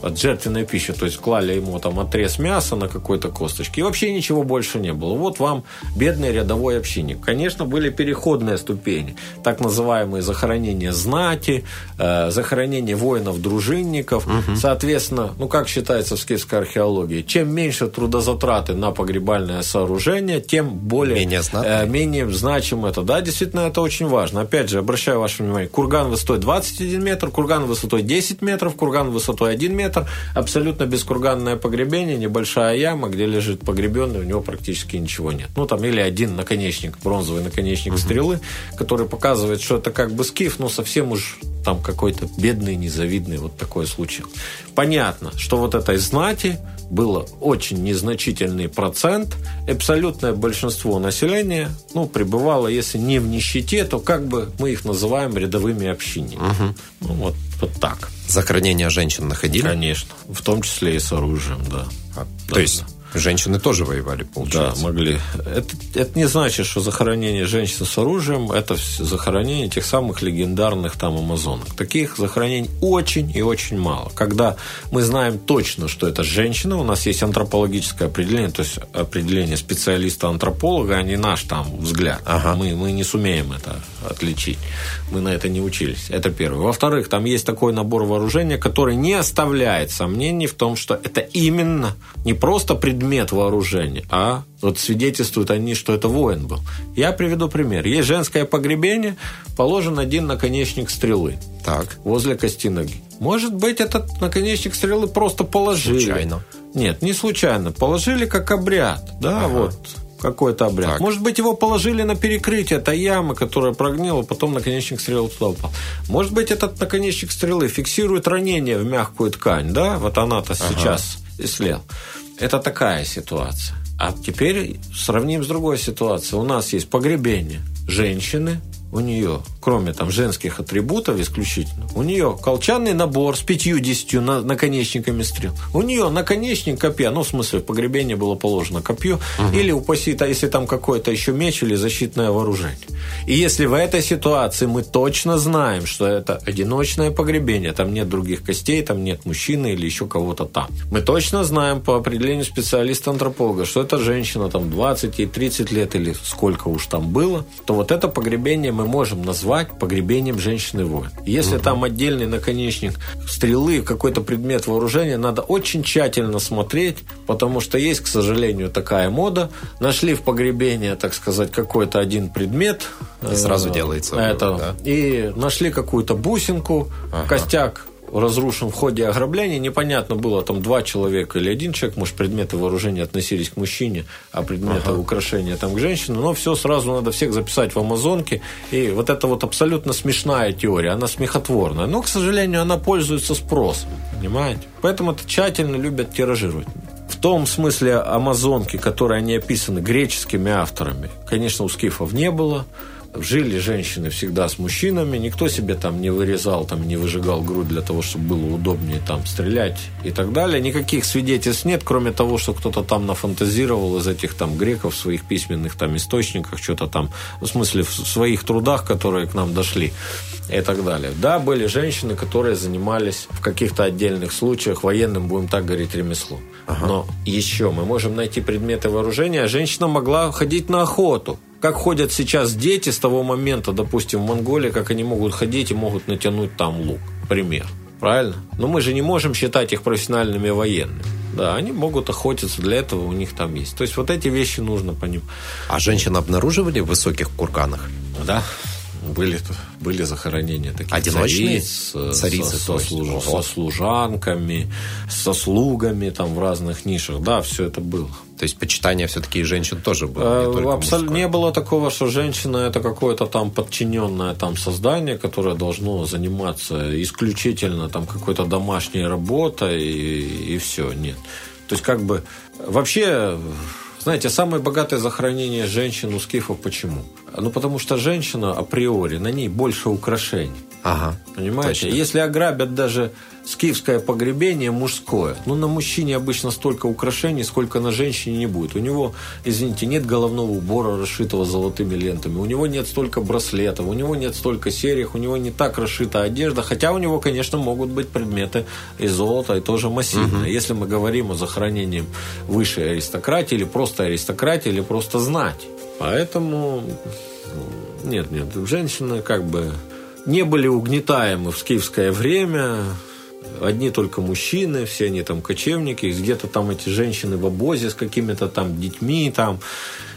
от жертвенной пищи, то есть клали ему там отрез мяса на какой-то косточке, и вообще ничего больше не было. Вот вам бедный рядовой общинник. Конечно, были переходные ступени, так называемые захоронения знати, э, захоронения воинов-дружинников. Угу. Соответственно, ну как считается в скифской археологии, чем меньше трудозатраты на погребальное сооружение, тем более менее, э, менее значимо это. Да, действительно, это очень важно. Опять же, обращаю ваше внимание, курган высотой 21 метр, курган высотой 10 метров, курган высотой 1 метр, метр, абсолютно бескурганное погребение, небольшая яма, где лежит погребенный, у него практически ничего нет. Ну, там или один наконечник, бронзовый наконечник угу. стрелы, который показывает, что это как бы скиф, но совсем уж там какой-то бедный, незавидный вот такой случай. Понятно, что вот этой знати было очень незначительный процент. Абсолютное большинство населения ну, пребывало, если не в нищете, то как бы мы их называем рядовыми общинниками. Угу. Ну, вот, вот так.
Захоронения женщин находили?
Конечно. В том числе и с оружием, да.
А, да то есть Женщины тоже воевали, получается.
Да, могли. Это, это не значит, что захоронение женщин с оружием – это захоронение тех самых легендарных там амазонок. Таких захоронений очень и очень мало. Когда мы знаем точно, что это женщина, у нас есть антропологическое определение, то есть определение специалиста-антрополога, а не наш там взгляд. Ага. Мы, мы не сумеем это отличить. Мы на это не учились. Это первое. Во-вторых, там есть такой набор вооружения, который не оставляет сомнений в том, что это именно не просто предмет предмет вооружения, а вот свидетельствуют они, что это воин был. Я приведу пример. Есть женское погребение, положен один наконечник стрелы.
Так.
Возле кости ноги. Может быть, этот наконечник стрелы просто положили.
Случайно.
Нет, не случайно. Положили как обряд. Да, ага. вот какой-то обряд. Так. Может быть, его положили на перекрытие этой ямы, которая прогнила, потом наконечник стрелы туда упал. Может быть, этот наконечник стрелы фиксирует ранение в мягкую ткань, да? Вот она-то ага. сейчас слел. Это такая ситуация. А теперь сравним с другой ситуацией. У нас есть погребение женщины, у нее, кроме там женских атрибутов исключительно, у нее колчанный набор с пятью-десятью на, наконечниками стрел. У нее наконечник копья, ну, в смысле, в погребении было положено копье, угу. или упаси, а если там какое-то еще меч или защитное вооружение. И если в этой ситуации мы точно знаем, что это одиночное погребение, там нет других костей, там нет мужчины или еще кого-то там. Мы точно знаем по определению специалиста-антрополога, что это женщина там 20 и 30 лет или сколько уж там было, то вот это погребение мы можем назвать погребением женщины-воин. Если угу. там отдельный наконечник стрелы, какой-то предмет вооружения, надо очень тщательно смотреть, потому что есть, к сожалению, такая мода. Нашли в погребении, так сказать, какой-то один предмет.
И сразу э, делается.
Это, да? И нашли какую-то бусинку, ага. костяк разрушен в ходе ограбления. Непонятно было, там два человека или один человек, может, предметы вооружения относились к мужчине, а предметы ага. украшения там к женщине. Но все сразу надо всех записать в Амазонке. И вот это вот абсолютно смешная теория, она смехотворная. Но, к сожалению, она пользуется спросом. Понимаете? Поэтому это тщательно любят тиражировать. Том смысле Амазонки, которые они описаны греческими авторами, конечно, у скифов не было жили женщины всегда с мужчинами, никто себе там не вырезал, там не выжигал грудь для того, чтобы было удобнее там стрелять и так далее. Никаких свидетельств нет, кроме того, что кто-то там нафантазировал из этих там греков в своих письменных там источниках, что-то там, в смысле, в своих трудах, которые к нам дошли и так далее. Да, были женщины, которые занимались в каких-то отдельных случаях военным, будем так говорить, ремеслом. Ага. Но еще мы можем найти предметы вооружения. Женщина могла ходить на охоту как ходят сейчас дети с того момента, допустим, в Монголии, как они могут ходить и могут натянуть там лук. Пример. Правильно? Но мы же не можем считать их профессиональными военными. Да, они могут охотиться, для этого у них там есть. То есть вот эти вещи нужно понимать.
А женщин обнаруживали в высоких курганах?
Да, были, были захоронения таких
Одиночные?
цариц, э, царицы со, со, служ, со служанками, со слугами там в разных нишах. Да, все это было.
То есть почитание все-таки женщин тоже было?
Не, э, Абсолютно не было такого, что женщина это какое-то там подчиненное там создание, которое должно заниматься исключительно там какой-то домашней работой и, и все. Нет. То есть как бы вообще знаете, самое богатое захоронение женщин у скифов почему? Ну, потому что женщина априори, на ней больше украшений.
Ага.
Понимаете? Точно. Если ограбят даже скифское погребение мужское, ну, на мужчине обычно столько украшений, сколько на женщине не будет. У него, извините, нет головного убора, расшитого золотыми лентами, у него нет столько браслетов, у него нет столько серих, у него не так расшита одежда, хотя у него, конечно, могут быть предметы из золота и тоже массивные. Угу. Если мы говорим о захоронении высшей аристократии или просто аристократии, или просто знать. Поэтому нет, нет, женщины как бы не были угнетаемы в скифское время. Одни только мужчины, все они там кочевники, где-то там эти женщины в обозе с какими-то там детьми, там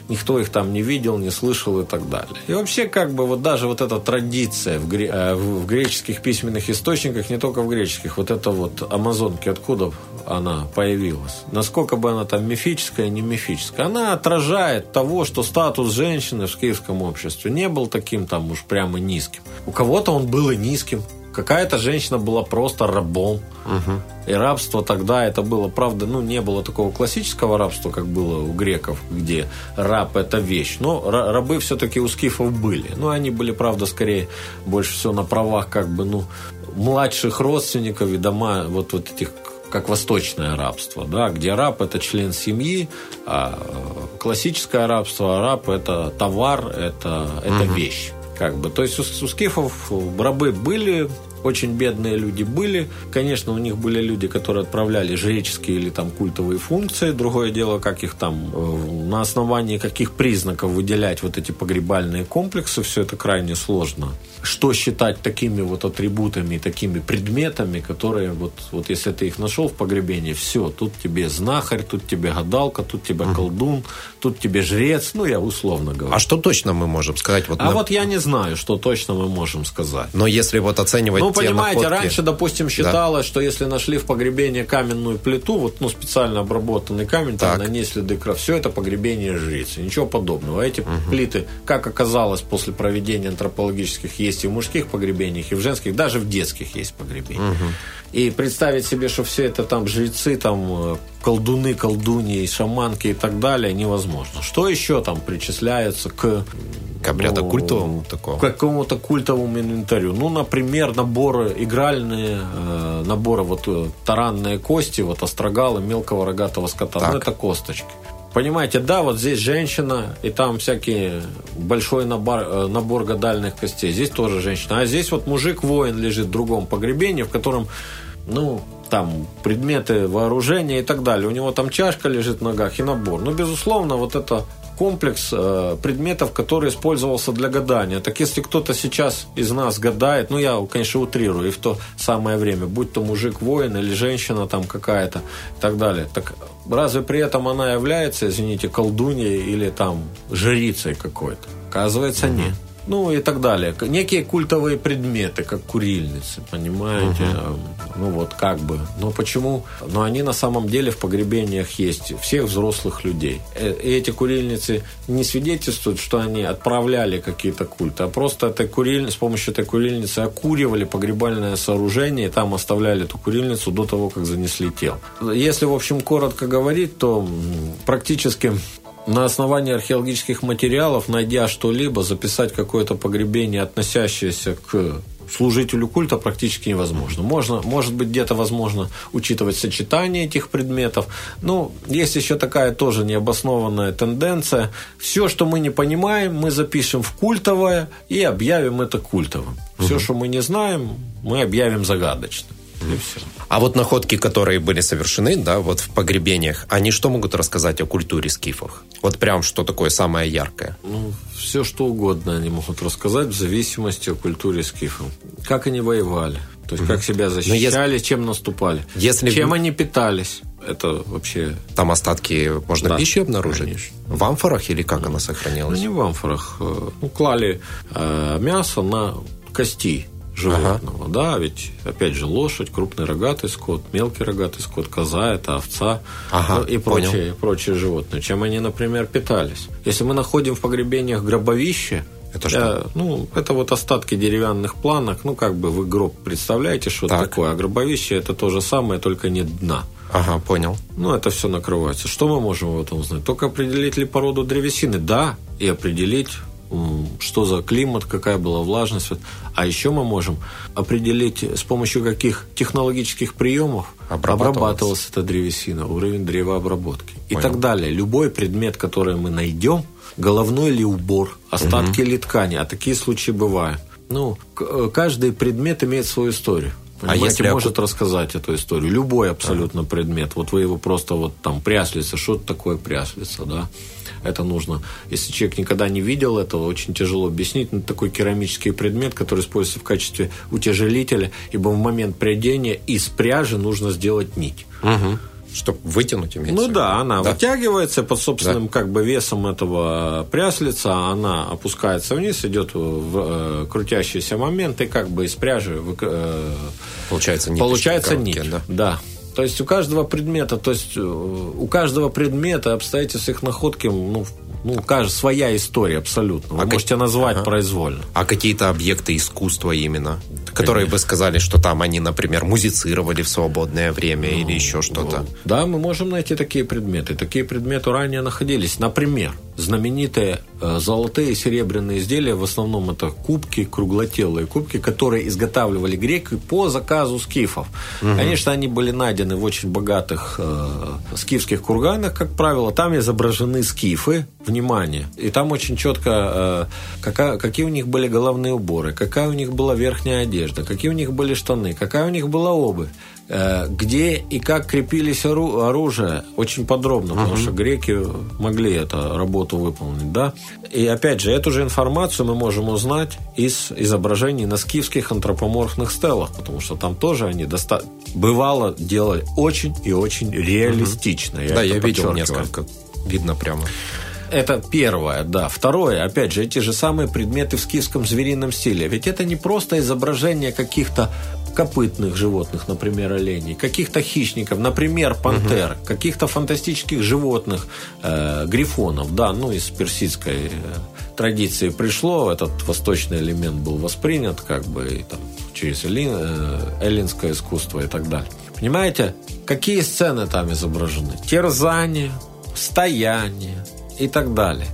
никто их там не видел, не слышал и так далее. И вообще, как бы, вот даже вот эта традиция в, гре- э, в греческих письменных источниках, не только в греческих, вот это вот амазонки, откуда она появилась, насколько бы она там мифическая, не мифическая, она отражает того, что статус женщины в киевском обществе не был таким там уж прямо низким. У кого-то он был и низким, какая-то женщина была просто рабом. Угу. И рабство тогда это было, правда, ну, не было такого классического рабства, как было у греков, где раб – это вещь. Но рабы все-таки у скифов были. Но они были, правда, скорее больше всего на правах как бы, ну, младших родственников и дома вот, вот этих как восточное рабство, да, где раб это член семьи, а э, классическое рабство, раб это товар, это, это угу. вещь. Как бы. То есть у, у скифов рабы были, очень бедные люди были. Конечно, у них были люди, которые отправляли жреческие или там культовые функции. Другое дело, как их там, э, на основании каких признаков выделять вот эти погребальные комплексы, все это крайне сложно. Что считать такими вот атрибутами, такими предметами, которые вот, вот если ты их нашел в погребении, все, тут тебе знахарь, тут тебе гадалка, тут тебе колдун, тут тебе жрец, ну, я условно говорю.
А что точно мы можем сказать?
Вот а на... вот я не знаю, что точно мы можем сказать.
Но если вот оценивать
Ну, понимаете,
находки...
раньше, допустим, считалось, да. что если нашли в погребении каменную плиту, вот, ну, специально обработанный камень, там, на ней следы крови, все это погребение жрицы, ничего подобного. Эти угу. плиты, как оказалось, после проведения антропологических есть и в мужских погребениях, и в женских, даже в детских есть погребения. Угу. И представить себе, что все это там жрецы, там э, колдуны, колдуньи, шаманки и так далее невозможно. Что еще там причисляется к
к обряду ну, культовому такому?
К какому-то культовому инвентарю. Ну, например, наборы игральные, э, наборы вот э, таранные кости, вот острогалы мелкого рогатого скота. Ну, так. Ну, это косточки. Понимаете, да, вот здесь женщина, и там всякие большой набор, э, набор гадальных костей. Здесь тоже женщина. А здесь вот мужик-воин лежит в другом погребении, в котором, ну, там предметы вооружения и так далее. У него там чашка лежит в ногах и набор. Ну, безусловно, вот это комплекс э, предметов, который использовался для гадания. Так если кто-то сейчас из нас гадает, ну я, конечно, утрирую, и в то самое время, будь то мужик-воин или женщина там какая-то и так далее, так разве при этом она является, извините, колдуньей или там жрицей какой-то? Оказывается, нет ну и так далее. Некие культовые предметы, как курильницы, понимаете? Угу. Ну вот как бы. Но почему? Но они на самом деле в погребениях есть всех взрослых людей. Э, и эти курильницы не свидетельствуют, что они отправляли какие-то культы, а просто этой куриль... с помощью этой курильницы окуривали погребальное сооружение и там оставляли эту курильницу до того, как занесли тело. Если, в общем, коротко говорить, то практически на основании археологических материалов, найдя что-либо, записать какое-то погребение, относящееся к служителю культа практически невозможно. Можно, может быть, где-то возможно учитывать сочетание этих предметов. Ну, есть еще такая тоже необоснованная тенденция. Все, что мы не понимаем, мы запишем в культовое и объявим это культовым. Все, угу. что мы не знаем, мы объявим загадочным. И все.
А вот находки, которые были совершены, да, вот в погребениях, они что могут рассказать о культуре скифов? Вот прям что такое самое яркое?
Ну, все что угодно они могут рассказать в зависимости от культуры скифов. Как они воевали, то есть угу. как себя защищали, если, чем наступали,
если...
чем они питались. Это вообще...
Там остатки можно да, пищи обнаружить? Конечно. В амфорах или как она сохранялась?
Ну, не в амфорах. Э, ну, клали э, мясо на кости животного, ага. да, ведь, опять же, лошадь, крупный рогатый скот, мелкий рогатый скот, коза, это овца ага, ну, и прочие, прочие животные, чем они, например, питались. Если мы находим в погребениях гробовище,
это что?
Э, ну, это вот остатки деревянных планок. Ну, как бы вы гроб представляете, что так. такое. А гробовище это то же самое, только нет дна.
Ага, понял.
Ну, это все накрывается. Что мы можем в этом узнать? Только определить ли породу древесины? Да, и определить что за климат, какая была влажность. А еще мы можем определить, с помощью каких технологических приемов обрабатывалась эта древесина, уровень древообработки Понял. и так далее. Любой предмет, который мы найдем, головной ли убор, остатки угу. ли ткани, а такие случаи бывают. Ну, э, каждый предмет имеет свою историю. А Понимаете, а если может рассказать эту историю. Любой абсолютно ага. предмет. Вот вы его просто вот там пряслица, что такое пряслица, да? Это нужно. Если человек никогда не видел этого, очень тяжело объяснить. Но такой керамический предмет, который используется в качестве утяжелителя, ибо в момент прядения из пряжи нужно сделать нить.
Угу чтобы вытянуть имеется.
Ну да, она да. вытягивается под собственным да. как бы весом этого пряслица, она опускается вниз, идет в э, крутящийся момент и как бы из пряжи э,
получается нить.
Получается нить, да. да. То есть у каждого предмета, то есть э, у каждого предмета обстоятельств их находки ну, Ну, кажется, своя история абсолютно. Вы а можете как... назвать ага. произвольно.
А какие-то объекты искусства именно? Которые бы сказали, что там они, например, музицировали в свободное время ну, или еще что-то. Ну,
да, мы можем найти такие предметы. Такие предметы ранее находились. Например, знаменитые э, золотые и серебряные изделия, в основном это кубки, круглотелые кубки, которые изготавливали греки по заказу скифов. Угу. Конечно, они были найдены в очень богатых э, скифских курганах, как правило. Там изображены скифы, внимание. И там очень четко, э, какая, какие у них были головные уборы, какая у них была верхняя одежда, какие у них были штаны, какая у них была обувь. Э, где и как крепились ору оружие, очень подробно, uh-huh. потому что греки могли эту работу выполнить, да. И опять же, эту же информацию мы можем узнать из изображений на скифских антропоморфных стелах, потому что там тоже они доста... бывало делали очень и очень реалистично.
Uh-huh. Я да, я видел несколько, видно прямо.
Это первое, да. Второе, опять же, эти же самые предметы в скифском зверином стиле. Ведь это не просто изображение каких-то копытных животных, например, оленей, каких-то хищников, например, пантер, угу. каких-то фантастических животных, э, грифонов, да, ну, из персидской э, традиции пришло, этот восточный элемент был воспринят, как бы, и, там, через эллин, э, эллинское искусство и так далее. Понимаете, какие сцены там изображены? Терзание, стояние и так далее.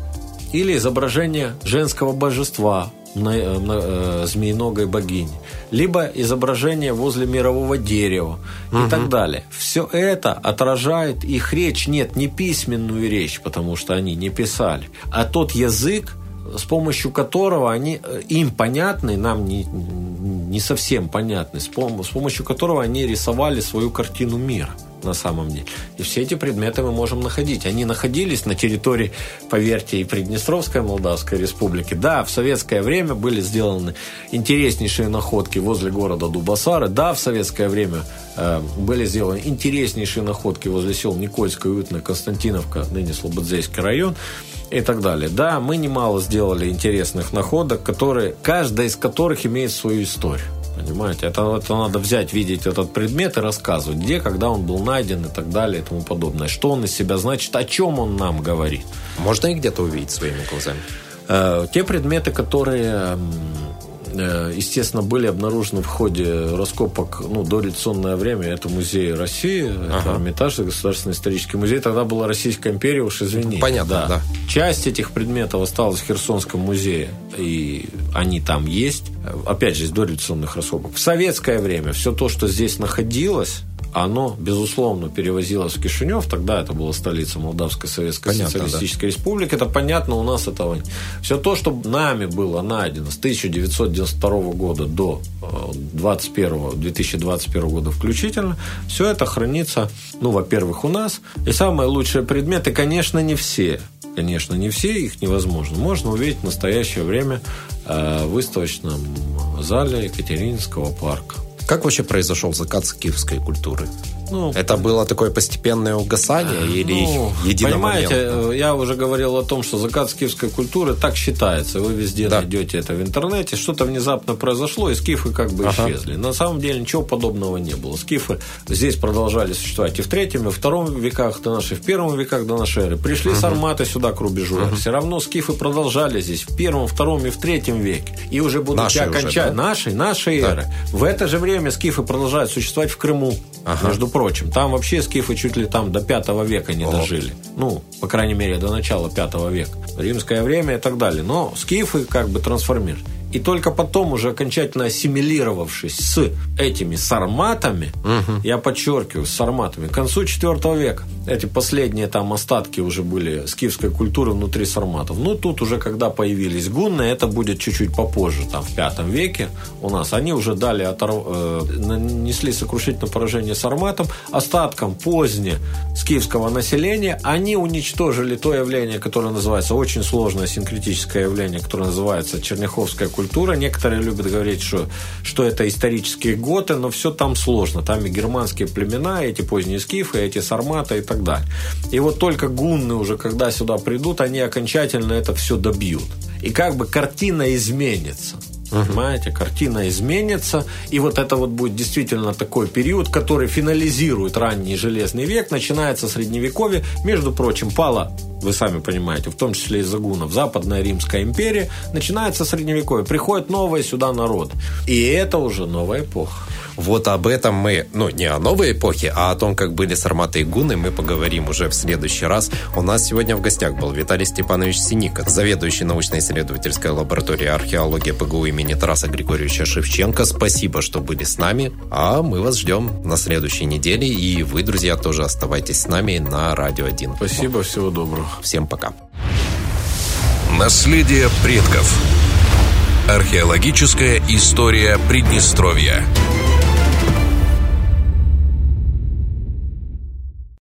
Или изображение женского божества, э, э, змеиногой богини, либо изображение возле мирового дерева угу. и так далее. Все это отражает их речь, нет, не письменную речь, потому что они не писали, а тот язык, с помощью которого они, э, им понятный, нам не, не совсем пом- с помощью которого они рисовали свою картину мира на самом деле. И все эти предметы мы можем находить. Они находились на территории, поверьте, и Приднестровской Молдавской Республики. Да, в советское время были сделаны интереснейшие находки возле города Дубасары. Да, в советское время э, были сделаны интереснейшие находки возле сел Никольская, Уютная, Константиновка, ныне Слободзейский район и так далее. Да, мы немало сделали интересных находок, которые, каждая из которых имеет свою историю. Понимаете, это, это надо взять, видеть этот предмет и рассказывать, где, когда он был найден и так далее и тому подобное. Что он из себя значит, о чем он нам говорит.
Можно и где-то увидеть своими глазами?
Э, те предметы, которые Э, естественно, были обнаружены в ходе раскопок, ну, до революционное время, это музей России, ага. это Эрмитаж, Государственный исторический музей, тогда была Российская империя, уж извините.
Понятно, да. да.
Часть этих предметов осталась в Херсонском музее, и они там есть, опять же, из дореволюционных раскопок. В советское время все то, что здесь находилось, оно, безусловно, перевозилось в Кишинев, тогда это была столица Молдавской Советской понятно, Социалистической да. Республики, это понятно, у нас этого нет. Все то, что нами было найдено с 1992 года до 21, 2021 года включительно, все это хранится, ну, во-первых, у нас, и самые лучшие предметы, конечно, не все, конечно, не все, их невозможно. Можно увидеть в настоящее время э, в выставочном зале Екатерининского парка.
Как вообще произошел закат скифской культуры? Ну, это было такое постепенное угасание или ну,
Понимаете, э, я уже говорил о том, что закат скифской культуры так считается. Вы везде да. найдете это в интернете. Что-то внезапно произошло, и скифы как бы ага. исчезли. На самом деле ничего подобного не было. Скифы здесь продолжали существовать и в третьем, и в втором веках до нашей, в первом веках до нашей эры. Пришли ага. сарматы сюда к рубежу. Ага. Все равно скифы продолжали здесь в первом, втором и в третьем веке. И уже будут окончать да? нашей, нашей да. эры. В это же время скифы продолжают существовать в Крыму, ага. между прочим прочим. Там вообще скифы чуть ли там до пятого века не О. дожили. Ну, по крайней мере, до начала пятого века. Римское время и так далее. Но скифы как бы трансформировались. И только потом, уже окончательно ассимилировавшись с этими сарматами, угу. я подчеркиваю, с сарматами, к концу IV века, эти последние там остатки уже были скифской культуры внутри сарматов. Ну, тут уже, когда появились гунны, это будет чуть-чуть попозже, там, в V веке у нас, они уже дали, оторв... э, нанесли сокрушительное поражение сарматам, остаткам поздне скифского населения, они уничтожили то явление, которое называется, очень сложное синкретическое явление, которое называется черняховская культура, культура. Некоторые любят говорить, что, что это исторические готы, но все там сложно. Там и германские племена, и эти поздние скифы, и эти сарматы и так далее. И вот только гунны уже, когда сюда придут, они окончательно это все добьют. И как бы картина изменится. Понимаете, картина изменится, и вот это вот будет действительно такой период, который финализирует ранний железный век, начинается средневековье. Между прочим, пала вы сами понимаете, в том числе из-за гунов, Западная Римская империя, начинается средневековье, приходит новый сюда народ. И это уже новая эпоха.
Вот об этом мы, ну, не о новой эпохе, а о том, как были сарматы и гуны, мы поговорим уже в следующий раз. У нас сегодня в гостях был Виталий Степанович Синика, заведующий научно-исследовательской лабораторией археологии ПГУ имени Тараса Григорьевича Шевченко. Спасибо, что были с нами, а мы вас ждем на следующей неделе, и вы, друзья, тоже оставайтесь с нами на Радио 1.
Спасибо, всего доброго.
Всем пока.
Наследие предков. Археологическая история Приднестровья.